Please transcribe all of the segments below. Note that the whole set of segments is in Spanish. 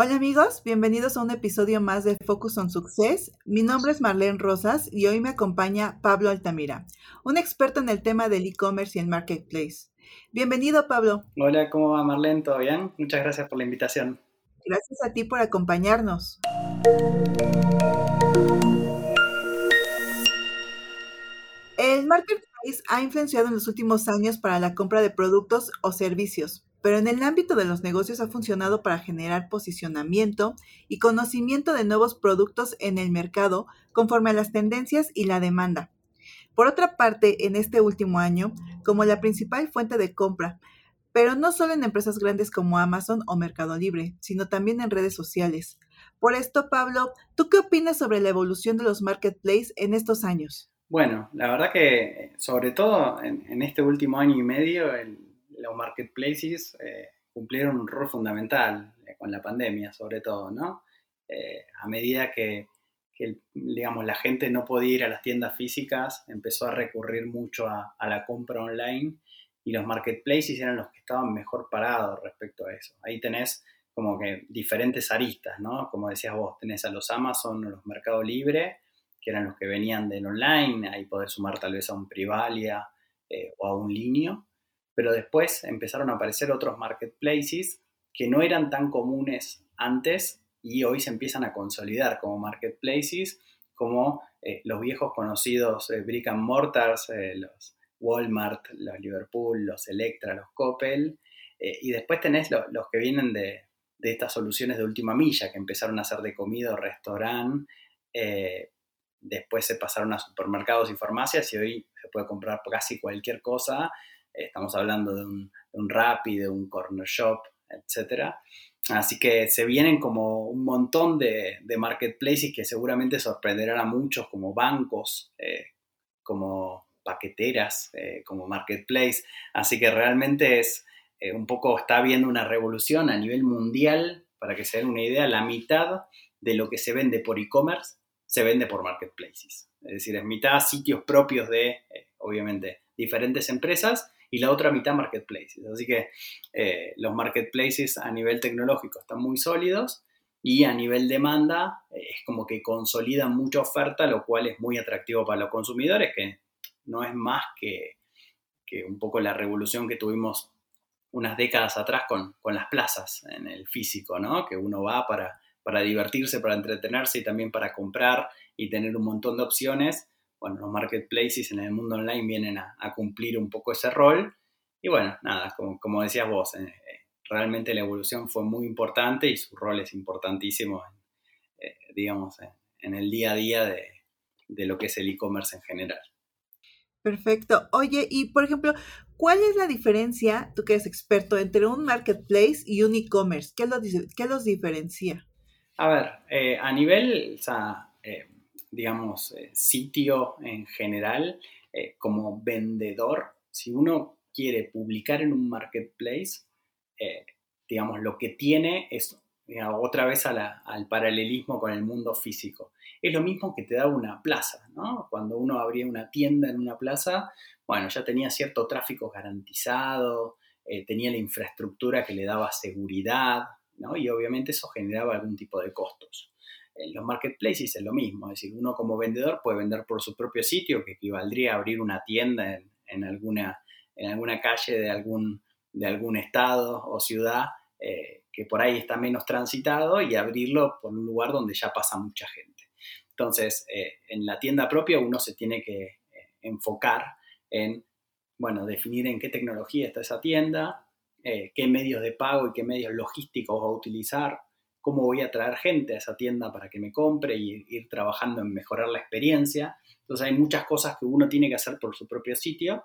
Hola amigos, bienvenidos a un episodio más de Focus on Success. Mi nombre es Marlene Rosas y hoy me acompaña Pablo Altamira, un experto en el tema del e-commerce y el marketplace. Bienvenido Pablo. Hola, ¿cómo va Marlene? ¿Todo bien? Muchas gracias por la invitación. Gracias a ti por acompañarnos. El marketplace ha influenciado en los últimos años para la compra de productos o servicios, pero en el ámbito de los negocios ha funcionado para generar posicionamiento y conocimiento de nuevos productos en el mercado conforme a las tendencias y la demanda. Por otra parte, en este último año, como la principal fuente de compra, pero no solo en empresas grandes como Amazon o Mercado Libre, sino también en redes sociales. Por esto, Pablo, ¿tú qué opinas sobre la evolución de los marketplaces en estos años? Bueno, la verdad que sobre todo en, este último año y medio, el, los marketplaces eh, cumplieron un rol fundamental eh, con la pandemia, sobre todo, ¿no? Eh, a medida que, digamos, la gente no podía ir a las tiendas físicas, empezó a recurrir mucho a, la compra online y los marketplaces eran los que estaban mejor parados respecto a eso. Ahí tenés como que diferentes aristas, ¿no? Como decías vos, tenés a los Amazon o los Mercado Libre, que eran los que venían del online, ahí podés sumar tal vez a un Privalia o a un Linio pero después empezaron a aparecer otros marketplaces que no eran tan comunes antes y hoy se empiezan a consolidar como marketplaces, como eh, los viejos conocidos eh, brick and mortars, eh, los Walmart, los Liverpool, los Electra, los Coppel, y después tenés los que vienen de, de, estas soluciones de última milla, que empezaron a ser de comida o restaurante, después se pasaron a supermercados y farmacias y hoy se puede comprar casi cualquier cosa estamos hablando de un, de un Rappi, de un Corner Shop, etc. Así que se vienen como un montón de, de marketplaces que seguramente sorprenderán a muchos, como bancos, eh, como paqueteras, eh, como marketplace. Así que realmente es eh, un poco, está habiendo una revolución a nivel mundial, para que se den una idea, la mitad de lo que se vende por e-commerce se vende por marketplaces. Es decir, es mitad sitios propios de, obviamente, diferentes empresas y la otra mitad marketplaces. Así que eh, los marketplaces a nivel tecnológico están muy sólidos y a nivel demanda eh, es como que consolidan mucha oferta, lo cual es muy atractivo para los consumidores, que no es más que, que un poco la revolución que tuvimos unas décadas atrás con, con, las plazas en el físico, ¿no? Que uno va para, para divertirse, para entretenerse y también para comprar y tener un montón de opciones bueno, los marketplaces en el mundo online vienen a, cumplir un poco ese rol. Y bueno, nada, como, decías vos, eh, eh, realmente la evolución fue muy importante y su rol es importantísimo, eh, digamos, en el día a día de, de lo que es el e-commerce en general. Perfecto. Oye, y por ejemplo, ¿cuál es la diferencia, tú que eres experto, entre un marketplace y un e-commerce? ¿Qué, ¿Qué, los diferencia? A ver, a nivel, o sea, digamos, eh, sitio en general, eh, como vendedor, si uno quiere publicar en un marketplace, eh, digamos, lo que tiene es otra vez al paralelismo con el mundo físico. Es lo mismo que te da una plaza, ¿no? Cuando uno abría una tienda en una plaza, bueno, ya tenía cierto tráfico garantizado, tenía la infraestructura que le daba seguridad, ¿no? Y obviamente eso generaba algún tipo de costos en los marketplaces es lo mismo, es decir, uno como vendedor puede vender por su propio sitio, que equivaldría a abrir una tienda en, alguna, en alguna calle de algún, de algún estado o ciudad eh, que por ahí está menos transitado y abrirlo por un lugar donde ya pasa mucha gente. Entonces, eh, en la tienda propia uno se tiene que eh, enfocar en, bueno, definir en qué tecnología está esa tienda, qué medios de pago y qué medios logísticos va a utilizar, cómo voy a traer gente a esa tienda para que me compre y ir trabajando en mejorar la experiencia. Entonces hay muchas cosas que uno tiene que hacer por su propio sitio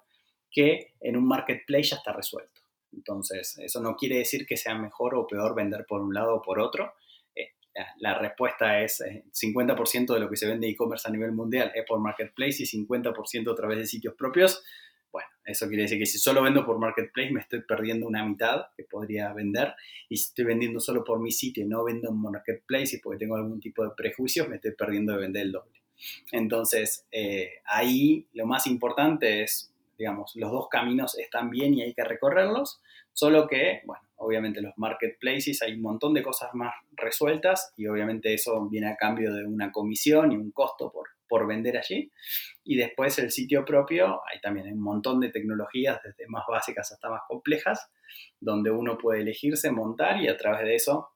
que en un marketplace ya está resuelto. Entonces, eso no quiere decir que sea mejor o peor vender por un lado o por otro. Eh, la, respuesta es 50% eh, de lo que se vende e-commerce a nivel mundial es por marketplace y 50% a través de sitios propios. Bueno, eso quiere decir que si solo vendo por Marketplace me estoy perdiendo una mitad que podría vender. Y si estoy vendiendo solo por mi sitio y no vendo en Marketplace y porque tengo algún tipo de prejuicios, me estoy perdiendo de vender el doble. Entonces, eh, ahí lo más importante es, digamos, los dos caminos están bien y hay que recorrerlos. Solo que, bueno, obviamente los marketplaces hay un montón de cosas más resueltas y obviamente eso viene a cambio de una comisión y un costo por, por vender allí. Y después el sitio propio, hay también un montón de tecnologías, desde más básicas hasta más complejas, donde uno puede elegirse, montar y a través de eso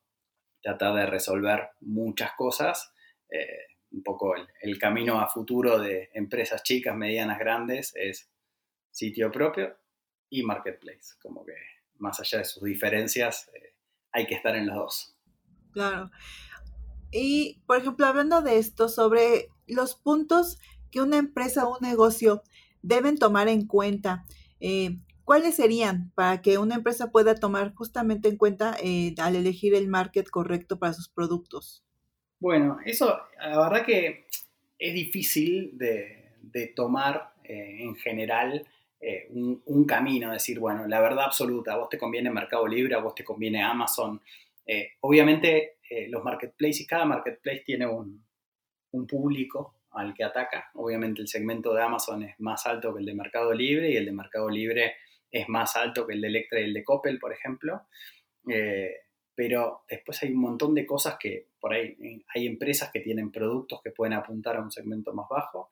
tratar de resolver muchas cosas. Eh, un poco el, camino a futuro de empresas chicas, medianas, grandes es sitio propio y marketplace. Como que más allá de sus diferencias, eh, hay que estar en los dos. Claro. Y, por ejemplo, hablando de esto, sobre los puntos que una empresa o un negocio deben tomar en cuenta, eh, ¿cuáles serían para que una empresa pueda tomar justamente en cuenta eh, al elegir el market correcto para sus productos? Bueno, eso, la verdad que es difícil de, tomar en general eh, un, camino, decir, bueno, la verdad absoluta, a vos te conviene Mercado Libre, a vos te conviene Amazon. Eh, obviamente eh, los marketplaces, cada marketplace tiene un, público al que ataca. Obviamente el segmento de Amazon es más alto que el de Mercado Libre y el de Mercado Libre es más alto que el de Electra y el de Coppel, por ejemplo. pero después hay un montón de cosas que por ahí hay empresas que tienen productos que pueden apuntar a un segmento más bajo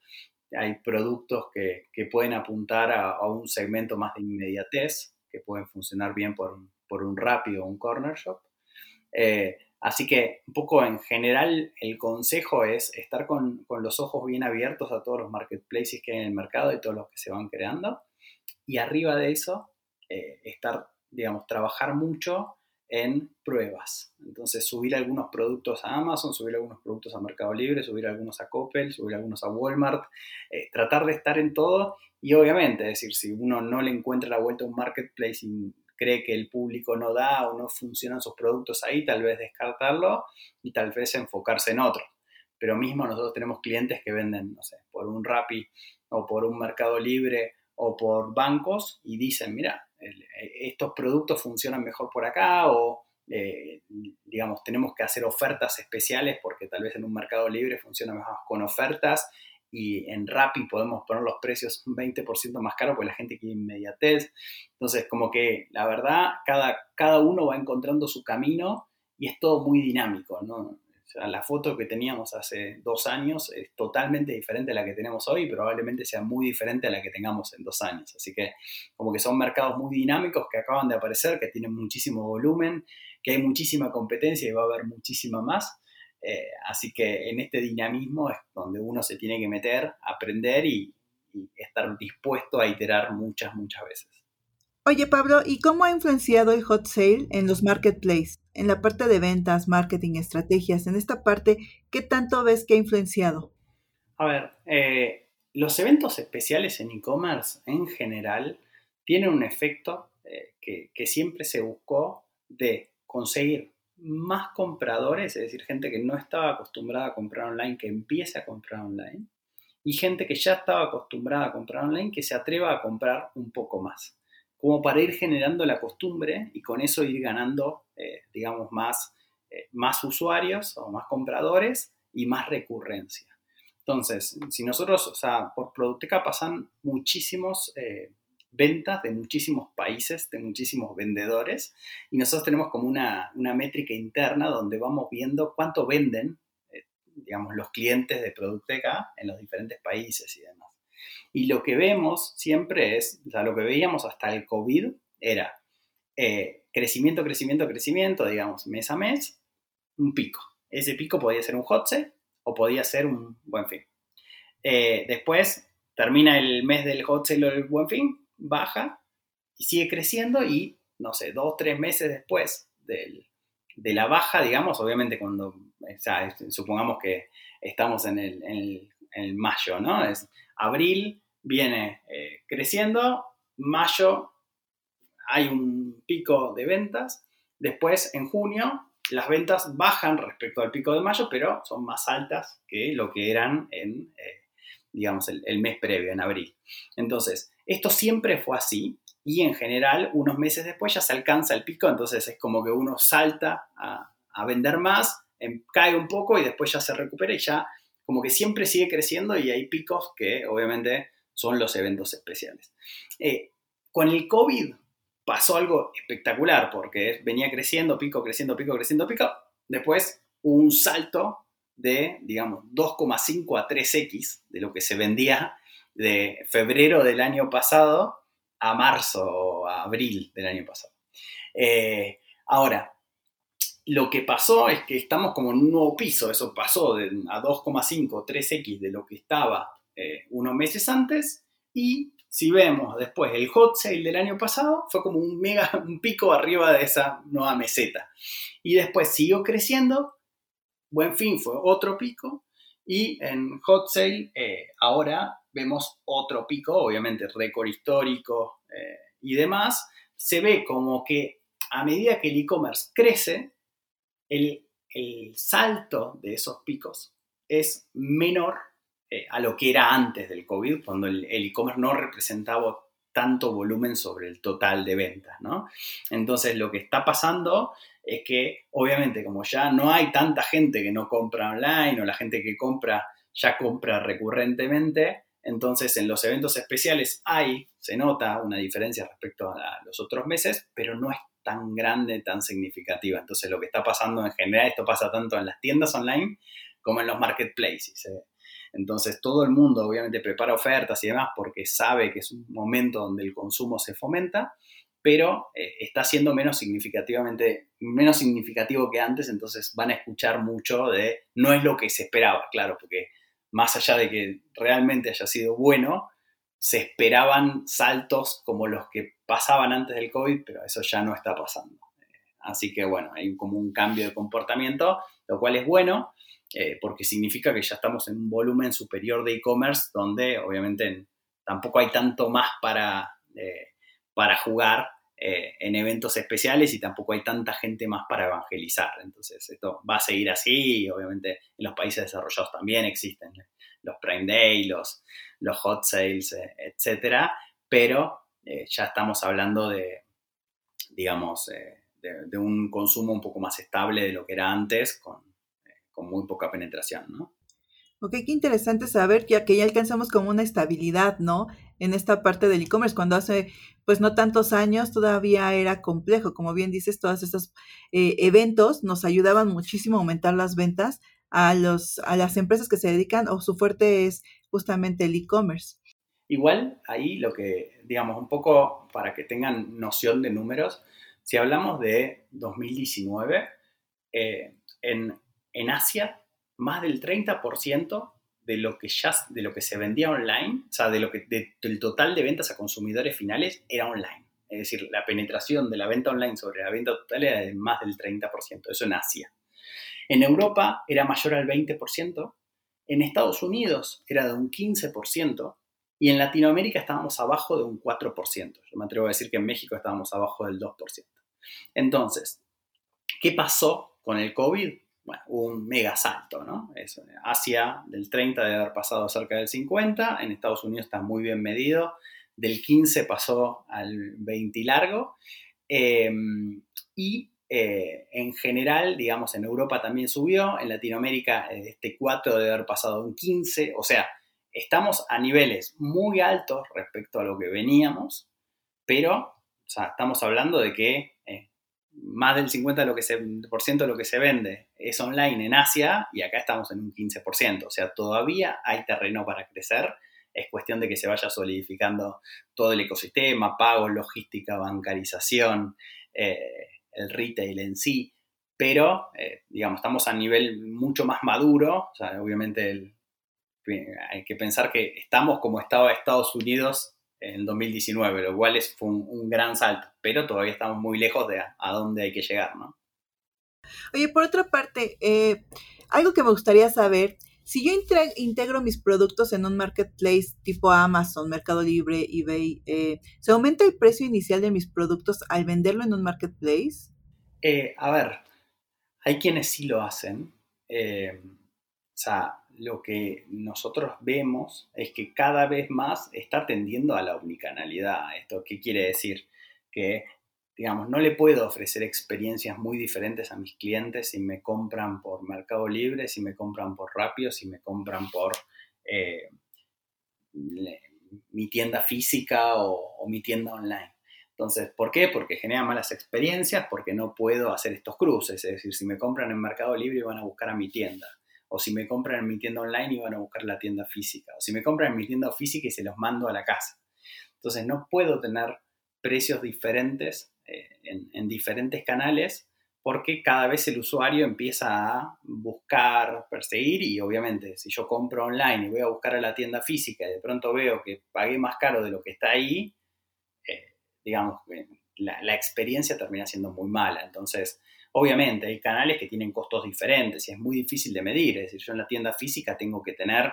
hay productos que, pueden apuntar a, un segmento más de inmediatez, que pueden funcionar bien por, por un rápido un corner shop. Eh, así que un poco en general el consejo es estar con, los ojos bien abiertos a todos los marketplaces que hay en el mercado y todos los que se van creando. Y arriba de eso, eh, estar, digamos, trabajar mucho en pruebas. Entonces, subir algunos productos a Amazon, subir algunos productos a Mercado Libre, subir algunos a Coppel, subir algunos a Walmart, eh, tratar de estar en todo y obviamente, es decir, si uno no le encuentra la vuelta a un marketplace y cree que el público no da o no funcionan sus productos ahí, tal vez descartarlo y tal vez enfocarse en otro. Pero mismo nosotros tenemos clientes que venden, no sé, por un Rappi o por un Mercado Libre o por bancos y dicen, mira, estos productos funcionan mejor por acá o, eh, digamos, tenemos que hacer ofertas especiales porque tal vez en un mercado libre funciona mejor con ofertas y en Rappi podemos poner los precios un 20% más caros porque la gente quiere inmediatez. Entonces, como que la verdad, cada, cada uno va encontrando su camino y es todo muy dinámico, ¿no? la foto que teníamos hace dos años es totalmente diferente a la que tenemos hoy y probablemente sea muy diferente a la que tengamos en dos años. Así que como que son mercados muy dinámicos que acaban de aparecer, que tienen muchísimo volumen, que hay muchísima competencia y va a haber muchísima más. Eh, así que en este dinamismo es donde uno se tiene que meter, aprender y estar dispuesto a iterar muchas, muchas veces. Oye, Pablo, ¿y cómo ha influenciado el hot sale en los marketplaces? En la parte de ventas, marketing, estrategias, en esta parte, ¿qué tanto ves que ha influenciado? A ver, eh, los eventos especiales en e-commerce en general tienen un efecto eh, que, que siempre se buscó de conseguir más compradores, es decir, gente que no estaba acostumbrada a comprar online, que empiece a comprar online, y gente que ya estaba acostumbrada a comprar online, que se atreva a comprar un poco más como para ir generando la costumbre y con eso ir ganando, eh, digamos, más, eh, más usuarios o más compradores y más recurrencia. Entonces, si nosotros, o sea, por Producteca pasan muchísimos eh, ventas de muchísimos países, de muchísimos vendedores, y nosotros tenemos como una, una métrica interna donde vamos viendo cuánto venden, digamos, los clientes de Producteca en los diferentes países y demás. Y lo que vemos siempre es, o sea, lo que veíamos hasta el COVID era eh, crecimiento, crecimiento, crecimiento, digamos, mes a mes, un pico. Ese pico podía ser un hot sale o podía ser un buen fin. Eh, después termina el mes del hot sale o el buen fin, baja y sigue creciendo y, no sé, dos, tres meses después de la baja, digamos, obviamente cuando, sea, supongamos que estamos en el, en el mayo, ¿no? Es, Abril viene eh, creciendo, mayo hay un pico de ventas, después en junio las ventas bajan respecto al pico de mayo, pero son más altas que lo que eran en, eh, digamos, el, mes previo, en abril. Entonces, esto siempre fue así y en general unos meses después ya se alcanza el pico, entonces es como que uno salta a, vender más, em, cae un poco y después ya se recupera y ya como que siempre sigue creciendo y hay picos que obviamente son los eventos especiales. Eh, con el COVID pasó algo espectacular porque venía creciendo, pico, creciendo, pico, creciendo, pico. Después un salto de, digamos, 2,5 a 3x de lo que se vendía de febrero del año pasado a marzo o a abril del año pasado. Eh, ahora, lo que pasó es que estamos como en un nuevo piso, eso pasó de, a 2,5, 3x de lo que estaba eh, unos meses antes y si vemos después el hot sale del año pasado, fue como un mega, un pico arriba de esa nueva meseta. Y después siguió creciendo, buen fin fue otro pico y en hot sale eh, ahora vemos otro pico, obviamente récord histórico eh, y demás. Se ve como que a medida que el e-commerce crece, el, salto de esos picos es menor eh, a lo que era antes del COVID, cuando el e-commerce no representaba tanto volumen sobre el total de ventas, ¿no? Entonces lo que está pasando es que obviamente como ya no hay tanta gente que no compra online o la gente que compra ya compra recurrentemente, entonces en los eventos especiales hay, se nota una diferencia respecto a los otros meses, pero no es tan grande, tan significativa. Entonces lo que está pasando en general, esto pasa tanto en las tiendas online como en los marketplaces. ¿eh? Entonces todo el mundo obviamente prepara ofertas y demás porque sabe que es un momento donde el consumo se fomenta, pero eh, está siendo menos significativamente, menos significativo que antes, entonces van a escuchar mucho de no es lo que se esperaba, claro, porque más allá de que realmente haya sido bueno, se esperaban saltos como los que pasaban antes del COVID, pero eso ya no está pasando. Así que bueno, hay como un cambio de comportamiento, lo cual es bueno, eh, porque significa que ya estamos en un volumen superior de e-commerce, donde obviamente tampoco hay tanto más para, eh, para jugar eh, en eventos especiales y tampoco hay tanta gente más para evangelizar. Entonces, esto va a seguir así obviamente en los países desarrollados también existen los Prime Day, los, los hot sales, etcétera, pero ya estamos hablando de, digamos, de, un consumo un poco más estable de lo que era antes, con, con muy poca penetración, ¿no? Ok, qué interesante saber que, que ya alcanzamos como una estabilidad, ¿no? En esta parte del e-commerce, cuando hace, pues no tantos años todavía era complejo. Como bien dices, todos estos eh, eventos nos ayudaban muchísimo a aumentar las ventas a, los, a las empresas que se dedican o su fuerte es justamente el e-commerce. Igual ahí lo que, digamos, un poco para que tengan noción de números, si hablamos de 2019, eh, en en Asia, más del 30% de lo que ya de lo que se vendía online, o sea, de lo que del total de ventas a consumidores finales era online. Es decir, la penetración de la venta online sobre la venta total era de más del 30%, eso en Asia. En Europa era mayor al 20%, en Estados Unidos era de un 15% y en Latinoamérica estábamos abajo de un 4%. Yo me atrevo a decir que en México estábamos abajo del 2%. Entonces, ¿qué pasó con el COVID? Bueno, un mega salto, ¿no? Asia del 30 debe haber pasado cerca del 50, en Estados Unidos está muy bien medido, del 15 pasó al 20 largo, em, y eh, en general, digamos, en Europa también subió, en Latinoamérica eh, este 4 debe haber pasado un 15, o sea, estamos a niveles muy altos respecto a lo que veníamos, pero, estamos hablando de que más del 50% de lo, que se, de lo que se vende es online en Asia y acá estamos en un 15%. O sea, todavía hay terreno para crecer. Es cuestión de que se vaya solidificando todo el ecosistema, pago, logística, bancarización, eh, el retail en sí. Pero, eh, digamos, estamos a nivel mucho más maduro. O sea, obviamente hay que pensar que estamos como estaba Estados Unidos en 2019, lo cual es, fue un, gran salto, pero todavía estamos muy lejos de a, dónde hay que llegar, ¿no? Oye, por otra parte, eh, algo que me gustaría saber, si yo integro mis productos en un marketplace tipo Amazon, Mercado Libre, eBay, eh, ¿se aumenta el precio inicial de mis productos al venderlo en un marketplace? Eh, a ver, hay quienes sí lo hacen. o sea, lo que nosotros vemos es que cada vez más está tendiendo a la omnicanalidad. ¿Esto qué quiere decir? Que, digamos, no le puedo ofrecer experiencias muy diferentes a mis clientes si me compran por Mercado Libre, si me compran por Rapio, si me compran por eh, mi tienda física o, mi tienda online. Entonces, ¿por qué? Porque genera malas experiencias, porque no puedo hacer estos cruces. Es decir, si me compran en Mercado Libre van a buscar a mi tienda. O si me compran en mi tienda online y van a buscar la tienda física. O si me compran en mi tienda física y se los mando a la casa. Entonces, no puedo tener precios diferentes eh, en, diferentes canales porque cada vez el usuario empieza a buscar, perseguir y obviamente si yo compro online y voy a buscar a la tienda física y de pronto veo que pagué más caro de lo que está ahí, eh, digamos, la, la, experiencia termina siendo muy mala. Entonces, obviamente hay canales que tienen costos diferentes y es muy difícil de medir. Es decir, yo en la tienda física tengo que tener...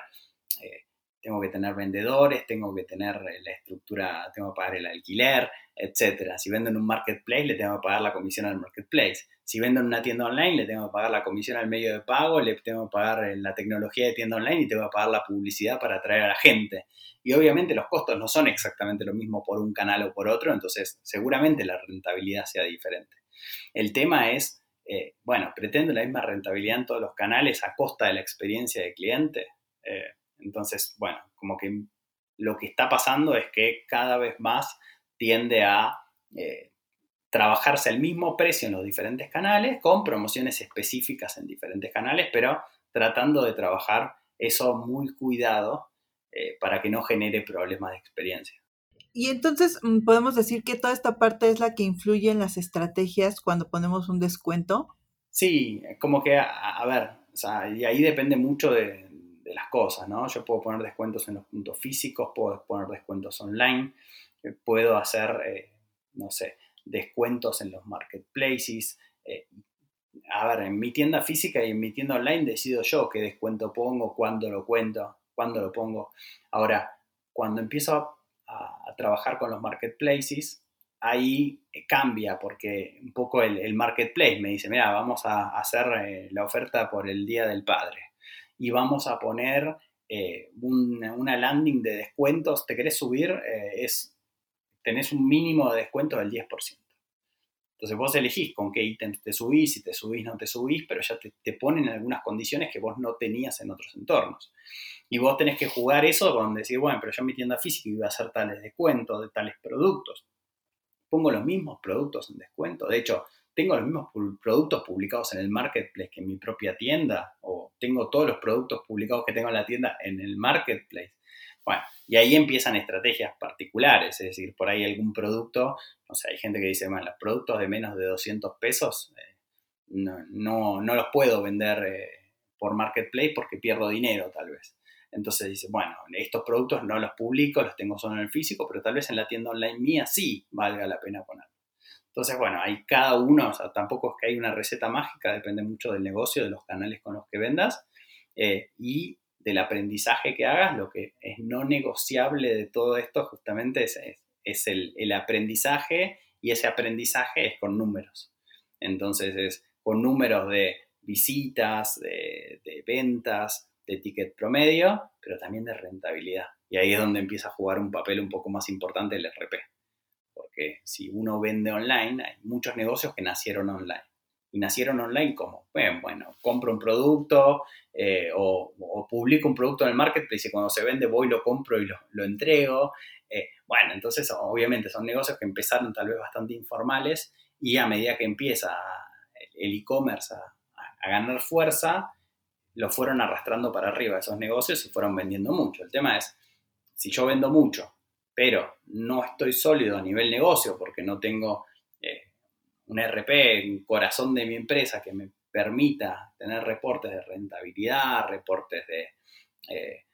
Eh, tengo que tener vendedores, tengo que tener la estructura, tengo que pagar el alquiler, etcétera. Si vendo en un marketplace, le tengo que pagar la comisión al marketplace. Si vendo en una tienda online, le tengo que pagar la comisión al medio de pago, le tengo que pagar eh, la tecnología de tienda online y tengo que pagar la publicidad para atraer a la gente. Y obviamente los costos no son exactamente lo mismo por un canal o por otro, entonces seguramente la rentabilidad sea diferente. El tema es, eh, bueno, pretendo la misma rentabilidad en todos los canales a costa de la experiencia de cliente. Eh, entonces, bueno, como que lo que está pasando es que cada vez más tiende a eh, trabajarse al mismo precio en los diferentes canales, con promociones específicas en diferentes canales, pero tratando de trabajar eso muy cuidado para que no genere problemas de experiencia. Y entonces mm, podemos decir que toda esta parte es la que influye en las estrategias cuando ponemos un descuento. Sí, como que, a, ver, o sea, y ahí depende mucho de, las cosas, ¿no? Yo puedo poner descuentos en los puntos físicos, puedo poner descuentos online, puedo hacer, eh, no sé, descuentos en los marketplaces. Eh, a ver, en mi tienda física y en mi tienda online decido yo qué descuento pongo, cuándo lo cuento, cuándo lo pongo. Ahora, cuando empiezo a, trabajar con los marketplaces, ahí cambia porque un poco el, marketplace me dice, mira, vamos a hacer eh, la oferta por el Día del Padre y vamos a poner una, landing de descuentos, ¿te querés subir? es tenés un mínimo de descuento del 10%. Entonces vos elegís con qué ítems te subís, si te subís, no te subís, pero ya te, te, ponen algunas condiciones que vos no tenías en otros entornos. Y vos tenés que jugar eso con decir, bueno, pero yo en mi tienda física iba a hacer tales descuentos de tales productos. Pongo los mismos productos en descuento. De hecho, tengo los mismos productos publicados en el marketplace que en mi propia tienda, o tengo todos los productos publicados que tengo en la tienda en el marketplace. Bueno, y ahí empiezan estrategias particulares, es decir, por ahí algún producto, no sé, hay gente que dice, bueno, los productos de menos de 200 pesos eh, no, los puedo vender eh, por marketplace porque pierdo dinero tal vez. Entonces dice, bueno, estos productos no los publico, los tengo solo en el físico, pero tal vez en la tienda online mía sí valga la pena ponerlo. Entonces, bueno, hay cada uno, o sea, tampoco es que hay una receta mágica, depende mucho del negocio, de los canales con los que vendas. Eh, y del aprendizaje que hagas, lo que es no negociable de todo esto justamente es, es, el, aprendizaje y ese aprendizaje es con números. Entonces es con números de visitas, de, ventas, de ticket promedio, pero también de rentabilidad. Y ahí es donde empieza a jugar un papel un poco más importante el RP. Porque si uno vende online, hay muchos negocios que nacieron online y nacieron online como, bueno, bueno compro un producto eh, o, publico un producto en el marketplace y cuando se vende voy, lo compro y lo, entrego. Eh, bueno, entonces obviamente son negocios que empezaron tal vez bastante informales y a medida que empieza el e-commerce a, ganar fuerza, lo fueron arrastrando para arriba esos negocios y fueron vendiendo mucho. El tema es, si yo vendo mucho, pero no estoy sólido a nivel negocio porque no tengo un RP, un corazón de mi empresa que me permita tener reportes de rentabilidad, reportes de, eh,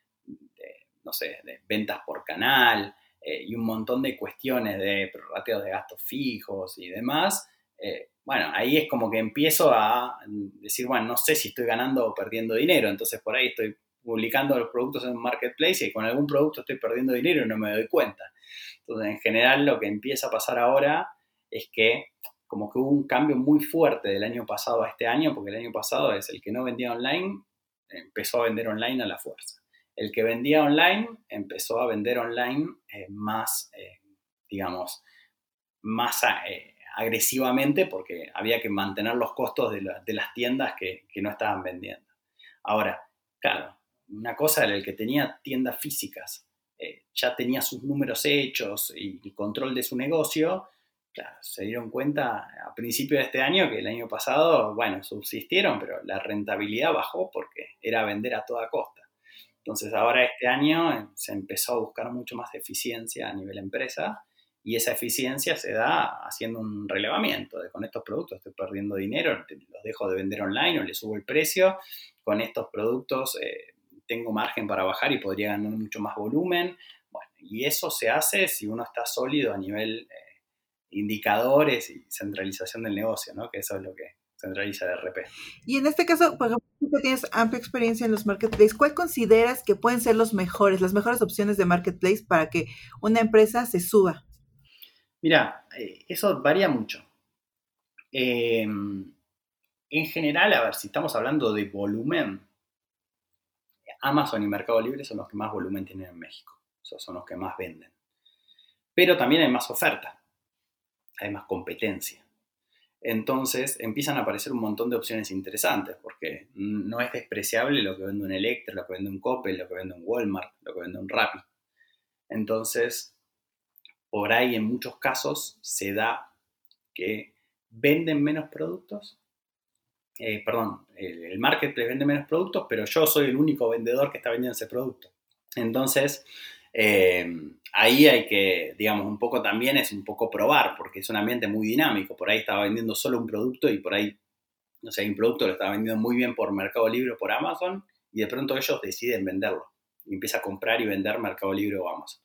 no sé, de ventas por canal eh, y un montón de cuestiones de rateos de gastos fijos y demás, eh, bueno, ahí es como que empiezo a decir, bueno, no sé si estoy ganando o perdiendo dinero, entonces por ahí estoy publicando los productos en un marketplace y con algún producto estoy perdiendo dinero y no me doy cuenta. Entonces, en general, lo que empieza a pasar ahora es que como que hubo un cambio muy fuerte del año pasado a este año, porque el año pasado es el que no vendía online, empezó a vender online a la fuerza. El que vendía online empezó a vender online eh, más, eh, digamos, más eh, agresivamente porque había que mantener los costos de, las tiendas que, no estaban vendiendo. Ahora, claro, una cosa era el que tenía tiendas físicas, ya tenía sus números hechos y, y control de su negocio, claro, se dieron cuenta a principio de este año que el año pasado, bueno, subsistieron, pero la rentabilidad bajó porque era vender a toda costa. Entonces ahora este año eh, se empezó a buscar mucho más eficiencia a nivel empresa y esa eficiencia se da haciendo un relevamiento de con estos productos estoy perdiendo dinero, los dejo de vender online o le subo el precio, con estos productos eh, tengo margen para bajar y podría ganar mucho más volumen. Bueno, y eso se hace si uno está sólido a nivel eh, indicadores y centralización del negocio, ¿no? que eso es lo que centraliza el RP. Y en este caso, por ejemplo, tú que tienes amplia experiencia en los marketplaces, ¿cuál consideras que pueden ser los mejores, las mejores opciones de marketplace para que una empresa se suba? Mira, eh, eso varía mucho. Em, en general, a ver, si estamos hablando de volumen, Amazon y Mercado Libre son los que más volumen tienen en México. Esos son los que más venden. Pero también hay más oferta, hay más competencia. Entonces empiezan a aparecer un montón de opciones interesantes, porque no es despreciable lo que vende un Electra, lo que vende un Coppel, lo que vende un Walmart, lo que vende un Rappi. Entonces, por ahí en muchos casos se da que venden menos productos, eh, perdón, el, marketplace vende menos productos, pero yo soy el único vendedor que está vendiendo ese producto. Entonces, eh, ahí hay que, digamos, un poco también es un poco probar, porque es un ambiente muy dinámico. Por ahí estaba vendiendo solo un producto y por ahí, no sé, un producto lo estaba vendiendo muy bien por Mercado Libre o por Amazon y de pronto ellos deciden venderlo y empieza a comprar y vender Mercado Libre o Amazon.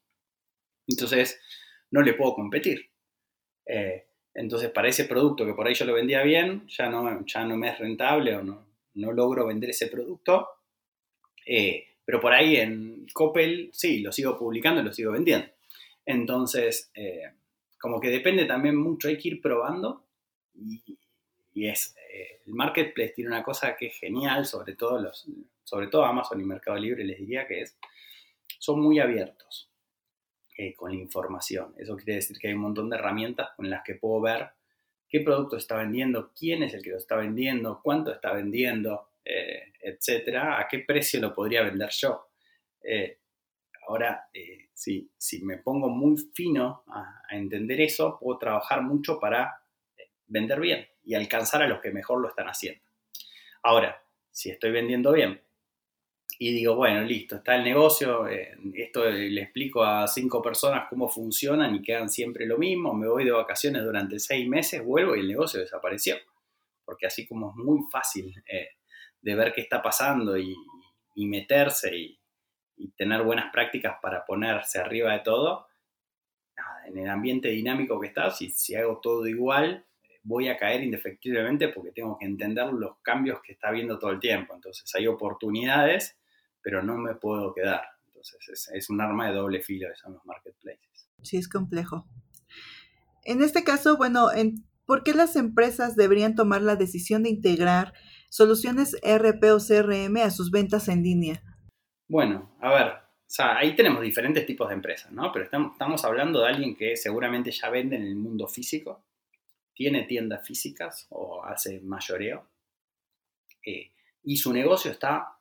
Entonces, no le puedo competir. Eh, entonces, para ese producto que por ahí yo lo vendía bien, ya no, ya no me es rentable o no, no logro vender ese producto. Eh, pero por ahí en Coppel, sí, lo sigo publicando y lo sigo vendiendo. Entonces, eh, como que depende también mucho, hay que ir probando. Y, es, el marketplace tiene una cosa que es genial, sobre todo, los, sobre todo Amazon y Mercado Libre, les diría que es, son muy abiertos. Eh, con la información. Eso quiere decir que hay un montón de herramientas con las que puedo ver qué producto está vendiendo, quién es el que lo está vendiendo, cuánto está vendiendo, eh, etcétera, a qué precio lo podría vender yo. Eh, ahora, si, si, me pongo muy fino a, entender eso, puedo trabajar mucho para vender bien y alcanzar a los que mejor lo están haciendo. Ahora, si estoy vendiendo bien, y digo, bueno, listo, está el negocio, eh, esto le explico a cinco personas cómo funcionan y quedan siempre lo mismo, me voy de vacaciones durante seis meses, vuelvo y el negocio desapareció. Porque así como es muy fácil eh, de ver qué está pasando y, meterse y, tener buenas prácticas para ponerse arriba de todo, en el ambiente dinámico que está, si, si hago todo igual, voy a caer indefectiblemente porque tengo que entender los cambios que está habiendo todo el tiempo. Entonces hay oportunidades pero no me puedo quedar. Entonces es, un arma de doble filo eso en los marketplaces. Sí, es complejo. En este caso, bueno, ¿por qué las empresas deberían tomar la decisión de integrar soluciones RP o CRM a sus ventas en línea? Bueno, a ver, ahí tenemos diferentes tipos de empresas, ¿no? Pero estamos, hablando de alguien que seguramente ya vende en el mundo físico, tiene tiendas físicas o hace mayoreo, eh, y su negocio está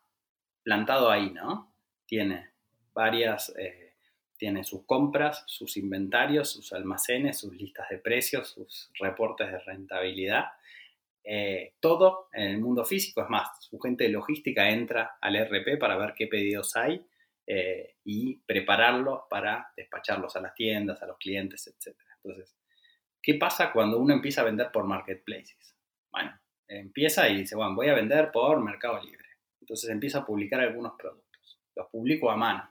plantado ahí, ¿no? Tiene varias, eh, tiene sus compras, sus inventarios, sus almacenes, sus listas de precios, sus reportes de rentabilidad. Eh, todo en el mundo físico, es más, su gente de logística entra al RP para ver qué pedidos hay eh, y prepararlos para despacharlos a las tiendas, a los clientes, etc. Entonces, ¿qué pasa cuando uno empieza a vender por marketplaces? Bueno, empieza y dice, bueno, voy a vender por Mercado Libre entonces empiezo a publicar algunos productos. Los publico a mano.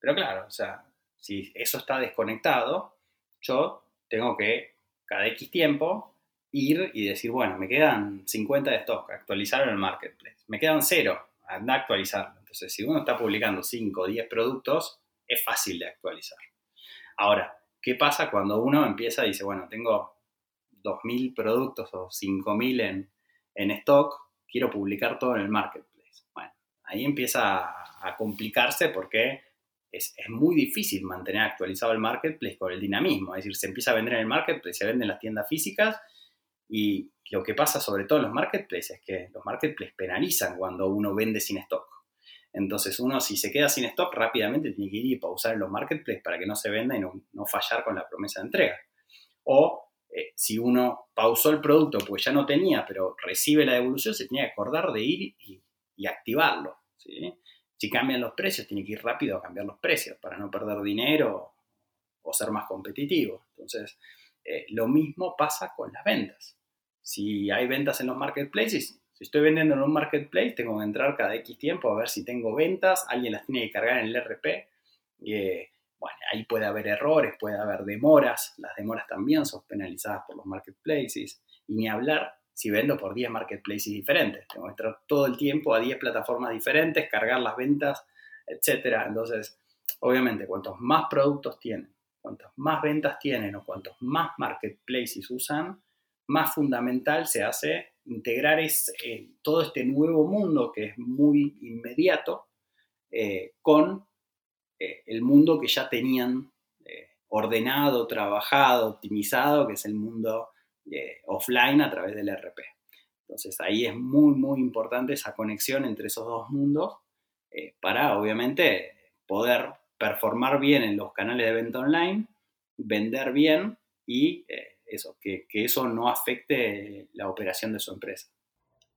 Pero claro, o sea, si eso está desconectado, yo tengo que cada X tiempo ir y decir, bueno, me quedan 50 de stock, actualizarlo en el marketplace. Me quedan cero, anda a actualizarlo. Entonces, si uno está publicando 5 o 10 productos, es fácil de actualizar. Ahora, ¿qué pasa cuando uno empieza y dice, bueno, tengo 2.000 productos o 5.000 en, en stock, quiero publicar todo en el marketplace? ahí empieza a, complicarse porque es, muy difícil mantener actualizado el marketplace con el dinamismo. Es decir, se empieza a vender en el marketplace, se vende en las tiendas físicas y lo que pasa sobre todo en los marketplaces es que los marketplaces penalizan cuando uno vende sin stock. Entonces uno si se queda sin stock rápidamente tiene que ir y pausar en los marketplaces para que no se venda y no, fallar con la promesa de entrega. O eh, si uno pausó el producto pues ya no tenía, pero recibe la devolución, se tenía que acordar de ir y, activarlo. Si cambian los precios, tiene que ir rápido a cambiar los precios para no perder dinero o ser más competitivo. Entonces, eh, lo mismo pasa con las ventas. Si hay ventas en los marketplaces, si estoy vendiendo en un marketplace, tengo que entrar cada X tiempo a ver si tengo ventas, alguien las tiene que cargar en el RP. Eh, bueno, ahí puede haber errores, puede haber demoras, las demoras también son penalizadas por los marketplaces, y ni hablar si vendo por 10 marketplaces diferentes, tengo que entrar todo el tiempo a 10 plataformas diferentes, cargar las ventas, etc. Entonces, obviamente, cuantos más productos tienen, cuantas más ventas tienen o cuantos más marketplaces usan, más fundamental se hace integrar es, eh, todo este nuevo mundo que es muy inmediato eh, con eh, el mundo que ya tenían ordenado, trabajado, optimizado, que es el mundo offline a través del RP. Entonces ahí es muy, muy importante esa conexión entre esos dos mundos para, obviamente, poder performar bien en los canales de venta online, vender bien y eso, que, eso no afecte la operación de su empresa.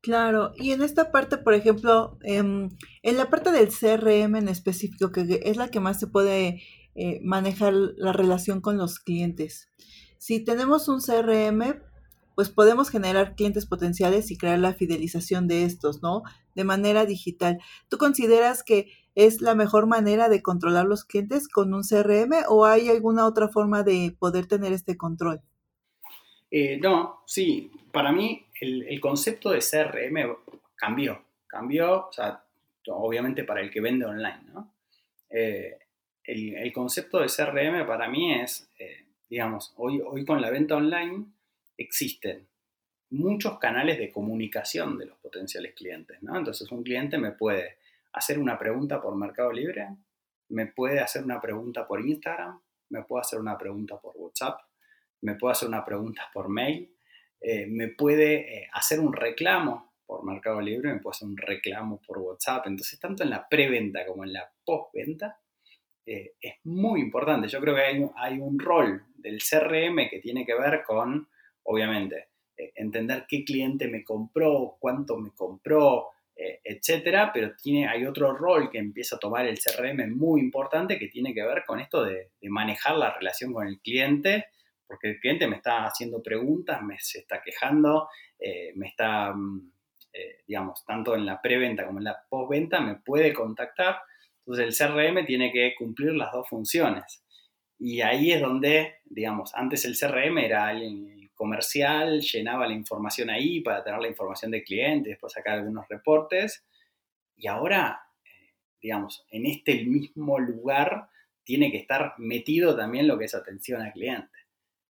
Claro, y en esta parte, por ejemplo, em, en la parte del CRM en específico, que es la que más se puede eh, manejar la relación con los clientes. Si tenemos un CRM, pues podemos generar clientes potenciales y crear la fidelización de estos, ¿no? De manera digital. ¿Tú consideras que es la mejor manera de controlar los clientes con un CRM o hay alguna otra forma de poder tener este control? Eh, no, sí, para mí el, concepto de CRM cambió, cambió, o sea, obviamente para el que vende online, ¿no? Eh, el, concepto de CRM para mí es, eh, digamos, hoy, hoy con la venta online existen muchos canales de comunicación de los potenciales clientes, ¿no? Entonces un cliente me puede hacer una pregunta por Mercado Libre, me puede hacer una pregunta por Instagram, me puede hacer una pregunta por WhatsApp, me puede hacer una pregunta por mail, eh, me puede eh, hacer un reclamo por Mercado Libre, me puede hacer un reclamo por WhatsApp. Entonces, tanto en la preventa como en la postventa, eh, es muy importante. Yo creo que hay, un rol del CRM que tiene que ver con, obviamente, entender qué cliente me compró, cuánto me compró, etcétera, pero tiene, hay otro rol que empieza a tomar el CRM muy importante que tiene que ver con esto de manejar la relación con el cliente porque el cliente me está haciendo preguntas, me se está quejando, eh, me está, mm, eh, digamos, tanto en la preventa como en la postventa, me puede contactar. Entonces el CRM tiene que cumplir las dos funciones. Y ahí es donde, digamos, antes el CRM era alguien comercial, llenaba la información ahí para tener la información del cliente, después sacar algunos reportes. Y ahora, eh, digamos, en este mismo lugar tiene que estar metido también lo que es atención al cliente.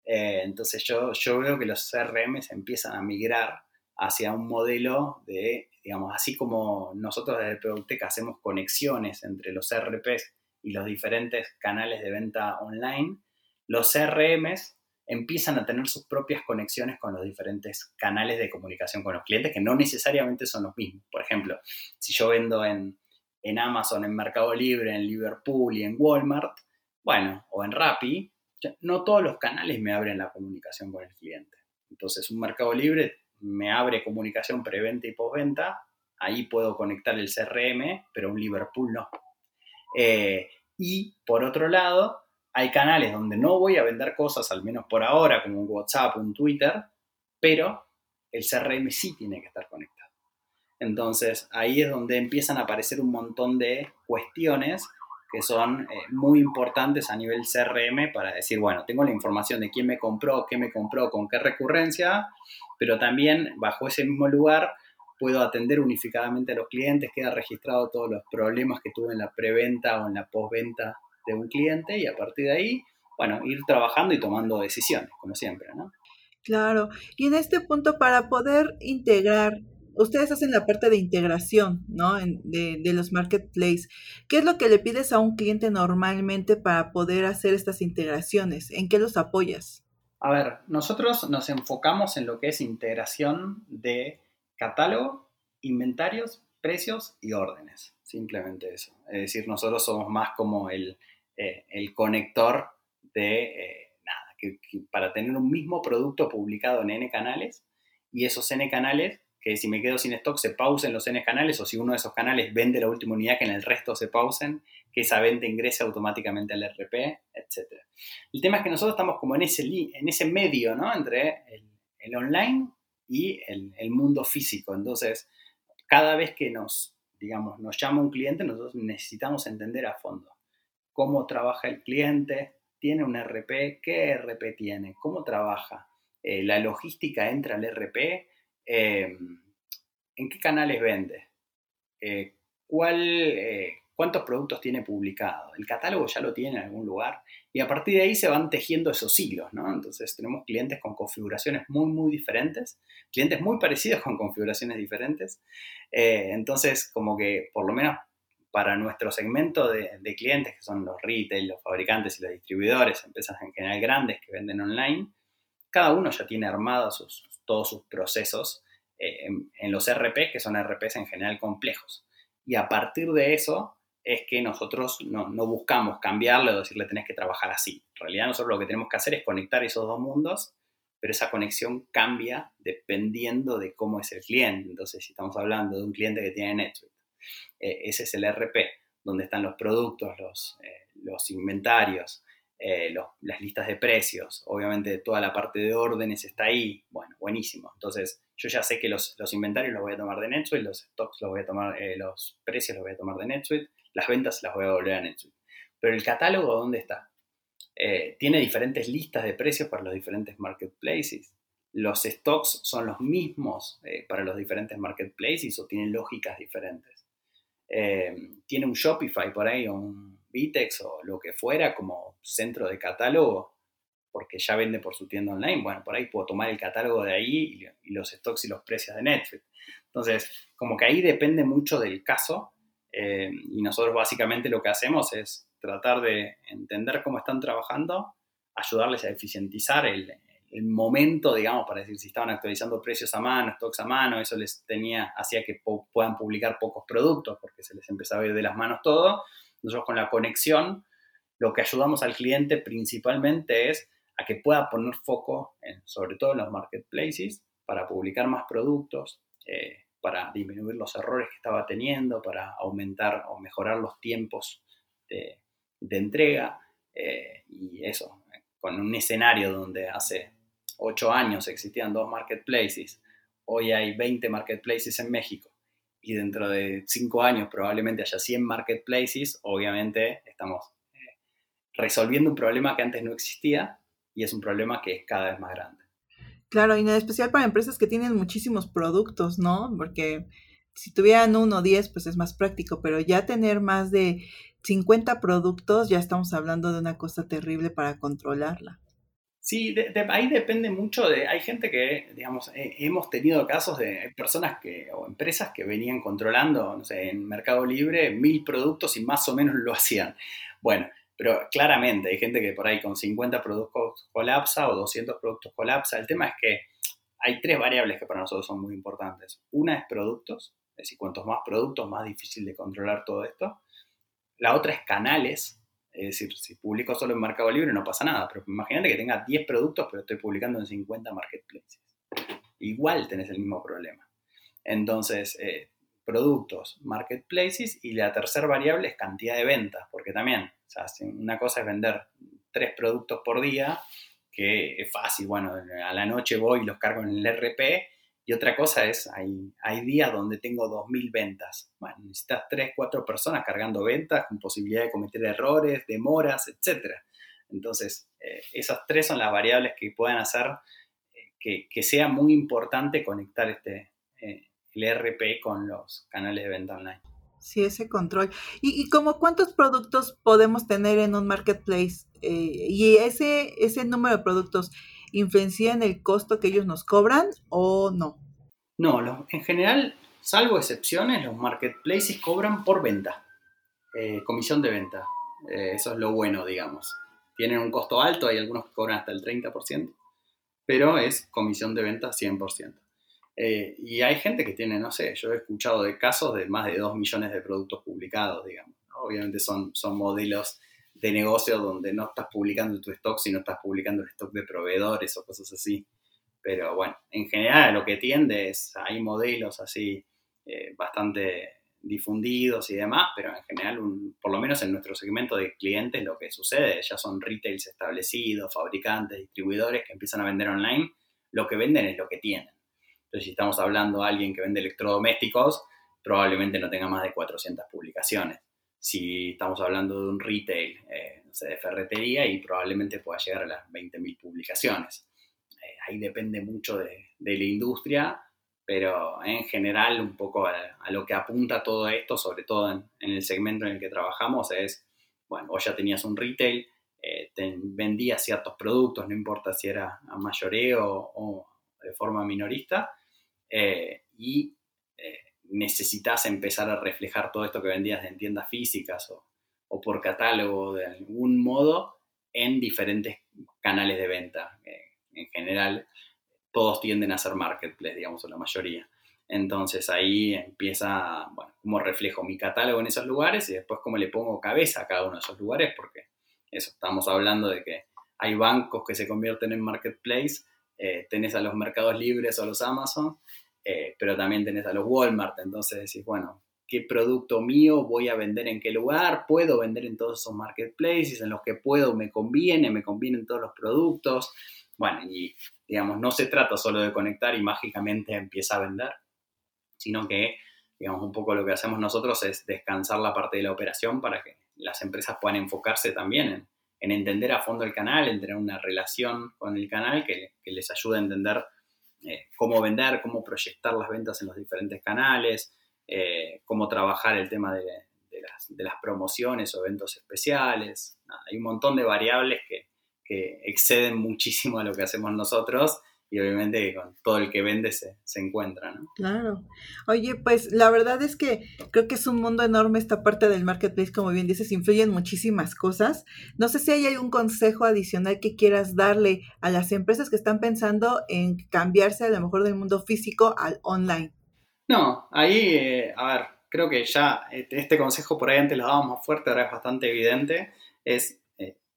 Eh, entonces yo, yo veo que los CRM se empiezan a migrar hacia un modelo de, digamos, así como nosotros desde Productec hacemos conexiones entre los CRPs y los diferentes canales de venta online, los CRMs empiezan a tener sus propias conexiones con los diferentes canales de comunicación con los clientes que no necesariamente son los mismos. Por ejemplo, si yo vendo en, en Amazon, en Mercado Libre, en Liverpool y en Walmart, bueno, o en Rappi, no todos los canales me abren la comunicación con el cliente. Entonces, un mercado libre me abre comunicación preventa y postventa, ahí puedo conectar el CRM, pero un Liverpool no. Eh, y por otro lado, hay canales donde no voy a vender cosas, al menos por ahora, como un WhatsApp, un Twitter, pero el CRM sí tiene que estar conectado. Entonces, ahí es donde empiezan a aparecer un montón de cuestiones que son eh, muy importantes a nivel CRM para decir, bueno, tengo la información de quién me compró, qué me compró, con qué recurrencia, pero también bajo ese mismo lugar puedo atender unificadamente a los clientes, queda registrado todos los problemas que tuve en la preventa o en la postventa de un cliente y a partir de ahí, bueno, ir trabajando y tomando decisiones, como siempre, ¿no? Claro, y en este punto para poder integrar ustedes hacen la parte de integración, ¿no? de, los marketplaces. ¿Qué es lo que le pides a un cliente normalmente para poder hacer estas integraciones? ¿En qué los apoyas? A ver, nosotros nos enfocamos en lo que es integración de catálogo, inventarios, precios y órdenes. Simplemente eso. Es decir, nosotros somos más como el, eh, el conector de... Eh, para tener un mismo producto publicado en N canales y esos N canales, que si me quedo sin stock se pausen los N canales o si uno de esos canales vende la última unidad que en el resto se pausen, que esa venta ingrese automáticamente al RP, etc. El tema es que nosotros estamos como en ese, en ese medio, ¿no? Entre el, online y el, mundo físico. Entonces, cada vez que nos, digamos, nos llama un cliente, nosotros necesitamos entender a fondo cómo trabaja el cliente, tiene un RP, qué RP tiene, cómo trabaja, eh, la logística entra al RP, em, en qué canales vende, eh, cuál, eh, cuántos productos tiene publicado. El catálogo ya lo tiene en algún lugar y a partir de ahí se van tejiendo esos hilos, ¿no? Entonces tenemos clientes con configuraciones muy, muy diferentes, clientes muy parecidos con configuraciones diferentes. entonces, como que por lo menos para nuestro segmento de, clientes, que son los retail, los fabricantes y los distribuidores, empresas en general grandes que venden online, cada uno ya tiene armados todos sus procesos eh, en, los RP, que son RPs en general complejos. Y a partir de eso es que nosotros no, buscamos cambiarle o decirle tenés que trabajar así. En realidad nosotros lo que tenemos que hacer es conectar esos dos mundos, pero esa conexión cambia dependiendo de cómo es el cliente. Entonces, si estamos hablando de un cliente que tiene NetSuite, eh, ese es el RP, donde están los productos, los, eh, los inventarios, eh, las listas de precios, obviamente toda la parte de órdenes está ahí, bueno, buenísimo. Entonces, yo ya sé que los, inventarios los voy a tomar de NetSuite, los stocks los voy a tomar, los precios los voy a tomar de NetSuite, las ventas las voy a volver a NetSuite. Pero el catálogo, ¿dónde está? tiene diferentes listas de precios para los diferentes marketplaces. Los stocks son los mismos para los diferentes marketplaces o tienen lógicas diferentes. Eh, tiene un Shopify por ahí o un Vitex o lo que fuera como centro de catálogo, porque ya vende por su tienda online, bueno, por ahí puedo tomar el catálogo de ahí y, los stocks y los precios de Netflix. Entonces, como que ahí depende mucho del caso eh, y nosotros básicamente lo que hacemos es tratar de entender cómo están trabajando, ayudarles a eficientizar el, el momento, digamos, para decir si estaban actualizando precios a mano, stocks a mano, eso les tenía, hacía que puedan publicar pocos productos porque se les empezaba a ir de las manos todo. Nosotros con la conexión, lo que ayudamos al cliente principalmente es a que pueda poner foco, sobre todo en los marketplaces, para publicar más productos, eh, para disminuir los errores que estaba teniendo, para aumentar o mejorar los tiempos de, entrega eh, y eso, con un escenario donde hace ocho años existían dos marketplaces, hoy hay 20 marketplaces en México y dentro de cinco años probablemente haya 100 marketplaces, obviamente estamos eh, resolviendo un problema que antes no existía y es un problema que es cada vez más grande. Claro, y en especial para empresas que tienen muchísimos productos, ¿no? Porque si tuvieran uno o diez, pues es más práctico, pero ya tener más de 50 productos, ya estamos hablando de una cosa terrible para controlarla. Sí, ahí depende mucho de, hay gente que, digamos, hemos tenido casos de personas que, o empresas que venían controlando, no sé, en Mercado Libre mil productos y más o menos lo hacían. Bueno, pero claramente hay gente que por ahí con 50 productos colapsa o 200 productos colapsa. El tema es que hay tres variables que para nosotros son muy importantes. Una es productos, es decir, cuantos más productos, más difícil de controlar todo esto. La otra es canales, es decir, si publico solo en Mercado Libre no pasa nada, pero imagínate que tenga 10 productos, pero estoy publicando en 50 marketplaces. Igual tenés el mismo problema. Entonces, eh, productos, marketplaces y la tercera variable es cantidad de ventas, porque también, o sea, una cosa es vender tres productos por día, que es fácil, bueno, a la noche voy y los cargo en el RP, y otra cosa es, hay, hay días donde tengo 2.000 ventas. Bueno, necesitas 3, 4 personas cargando ventas con posibilidad de cometer errores, demoras, etc. Entonces, eh, esas tres son las variables que pueden hacer eh, que, sea muy importante conectar este, eh, el ERP con los canales de venta online. Sí, ese control. ¿Y, y como cuántos productos podemos tener en un marketplace? y ese, ese número de productos, influencia en el costo que ellos nos cobran o no? No, en general, salvo excepciones, los marketplaces cobran por venta, eh, comisión de venta. Eh, eso es lo bueno, digamos. Tienen un costo alto, hay algunos que cobran hasta el 30%, pero es comisión de venta 100%. Eh, y hay gente que tiene, no sé, yo he escuchado de casos de más de 2 millones de productos publicados, digamos. Obviamente son, son modelos de negocio donde no estás publicando tu stock, sino estás publicando el stock de proveedores o cosas así. Pero bueno, en general lo que tiende es, hay modelos así eh, bastante difundidos y demás, pero en general, por lo menos en nuestro segmento de clientes, lo que sucede ya son retails establecidos, fabricantes, distribuidores que empiezan a vender online, lo que venden es lo que tienen. Entonces, si estamos hablando de alguien que vende electrodomésticos, probablemente no tenga más de 400 publicaciones. Si estamos hablando de un retail, eh, no sé, de ferretería, y probablemente pueda llegar a las 20.000 publicaciones. Eh, ahí depende mucho de, de la industria pero en general un poco a, lo que apunta todo esto, sobre todo en, el segmento en el que trabajamos, es, bueno, vos ya tenías un retail, eh, vendías ciertos productos, no importa si era a mayoreo o, de forma minorista, eh, y necesitas empezar a reflejar todo esto que vendías en tiendas físicas o, o por catálogo de algún modo en diferentes canales de venta. en general, todos tienden a ser marketplace, digamos, o la mayoría. Entonces ahí empieza, bueno, cómo reflejo mi catálogo en esos lugares y después cómo le pongo cabeza a cada uno de esos lugares, porque eso, estamos hablando de que hay bancos que se convierten en marketplace, eh, tenés a los mercados libres o los Amazon, eh, pero también tenés a los Walmart, entonces decís, bueno, ¿qué producto mío voy a vender en qué lugar? ¿Puedo vender en todos esos marketplaces? En los que puedo me conviene, me convienen todos los productos. Bueno, y digamos, no se trata solo de conectar y mágicamente empieza a vender, sino que, digamos, un poco lo que hacemos nosotros es descansar la parte de la operación para que las empresas puedan enfocarse también en, entender a fondo el canal, en tener una relación con el canal que, les ayude a entender eh, cómo vender, cómo proyectar las ventas en los diferentes canales, eh, cómo trabajar el tema de, las, promociones o eventos especiales. hay un montón de variables que, que exceden muchísimo a lo que hacemos nosotros y obviamente con todo el que vende se, se, encuentra, ¿no? Claro. Oye, pues la verdad es que creo que es un mundo enorme esta parte del marketplace, como bien dices, influyen muchísimas cosas. No sé si hay algún consejo adicional que quieras darle a las empresas que están pensando en cambiarse a lo mejor del mundo físico al online. No, ahí, eh, a ver, creo que ya este, este consejo por ahí antes lo dábamos más fuerte, ahora es bastante evidente, es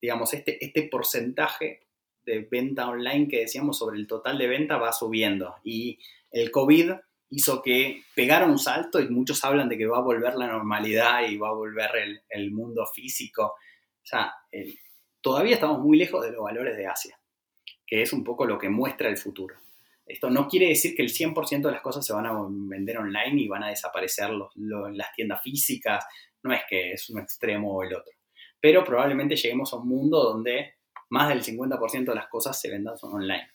digamos, este, este porcentaje de venta online que decíamos sobre el total de venta va subiendo. Y el COVID hizo que pegara un salto y muchos hablan de que va a volver la normalidad y va a volver el, mundo físico. O sea, todavía estamos muy lejos de los valores de Asia, que es un poco lo que muestra el futuro. Esto no quiere decir que el 100% de las cosas se van a vender online y van a desaparecer las tiendas físicas. No es que es un extremo o el otro pero probablemente lleguemos a un mundo donde más del 50% de las cosas se vendan online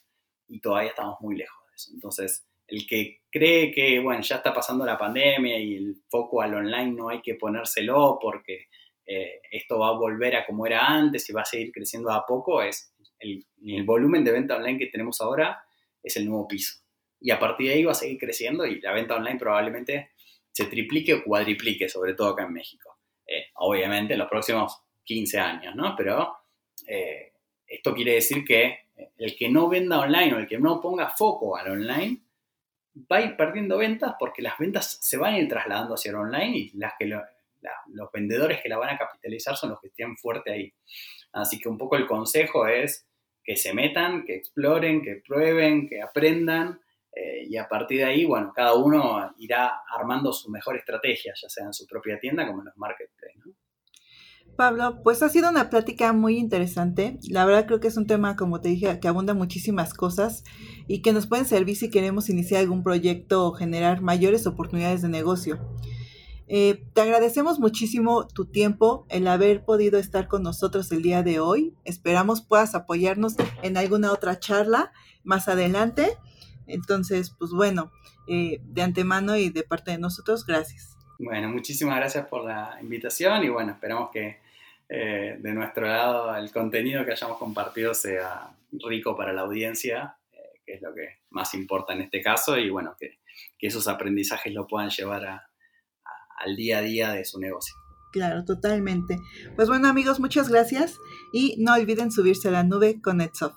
y todavía estamos muy lejos de eso. Entonces, el que cree que, bueno, ya está pasando la pandemia y el foco al online no hay que ponérselo porque eh, esto va a volver a como era antes y va a seguir creciendo a poco, es el, el volumen de venta online que tenemos ahora es el nuevo piso. Y a partir de ahí va a seguir creciendo y la venta online probablemente se triplique o cuadriplique, sobre todo acá en México. Eh, obviamente en los próximos 15 años, ¿no? Pero eh, esto quiere decir que el que no venda online o el que no ponga foco al online va a ir perdiendo ventas porque las ventas se van a ir trasladando hacia el online y las que los vendedores que la van a capitalizar son los que estén fuerte ahí. Así que un poco el consejo es que se metan, que exploren, que prueben, que aprendan eh, y a partir de ahí, bueno, cada uno irá armando su mejor estrategia, ya sea en su propia tienda como en los marketplaces. Pablo, pues ha sido una plática muy interesante. La verdad creo que es un tema, como te dije, que abunda muchísimas cosas y que nos pueden servir si queremos iniciar algún proyecto o generar mayores oportunidades de negocio. Eh, te agradecemos muchísimo tu tiempo, el haber podido estar con nosotros el día de hoy. Esperamos puedas apoyarnos en alguna otra charla más adelante. Entonces, pues bueno, eh, de antemano y de parte de nosotros, gracias. Bueno, muchísimas gracias por la invitación y bueno, esperamos que eh, de nuestro lado el contenido que hayamos compartido sea rico para la audiencia, eh, que es lo que más importa en este caso, y bueno, que, esos aprendizajes lo puedan llevar al día a día de su negocio. Claro, totalmente. Pues bueno amigos, muchas gracias y no olviden subirse a la nube con NetSoft.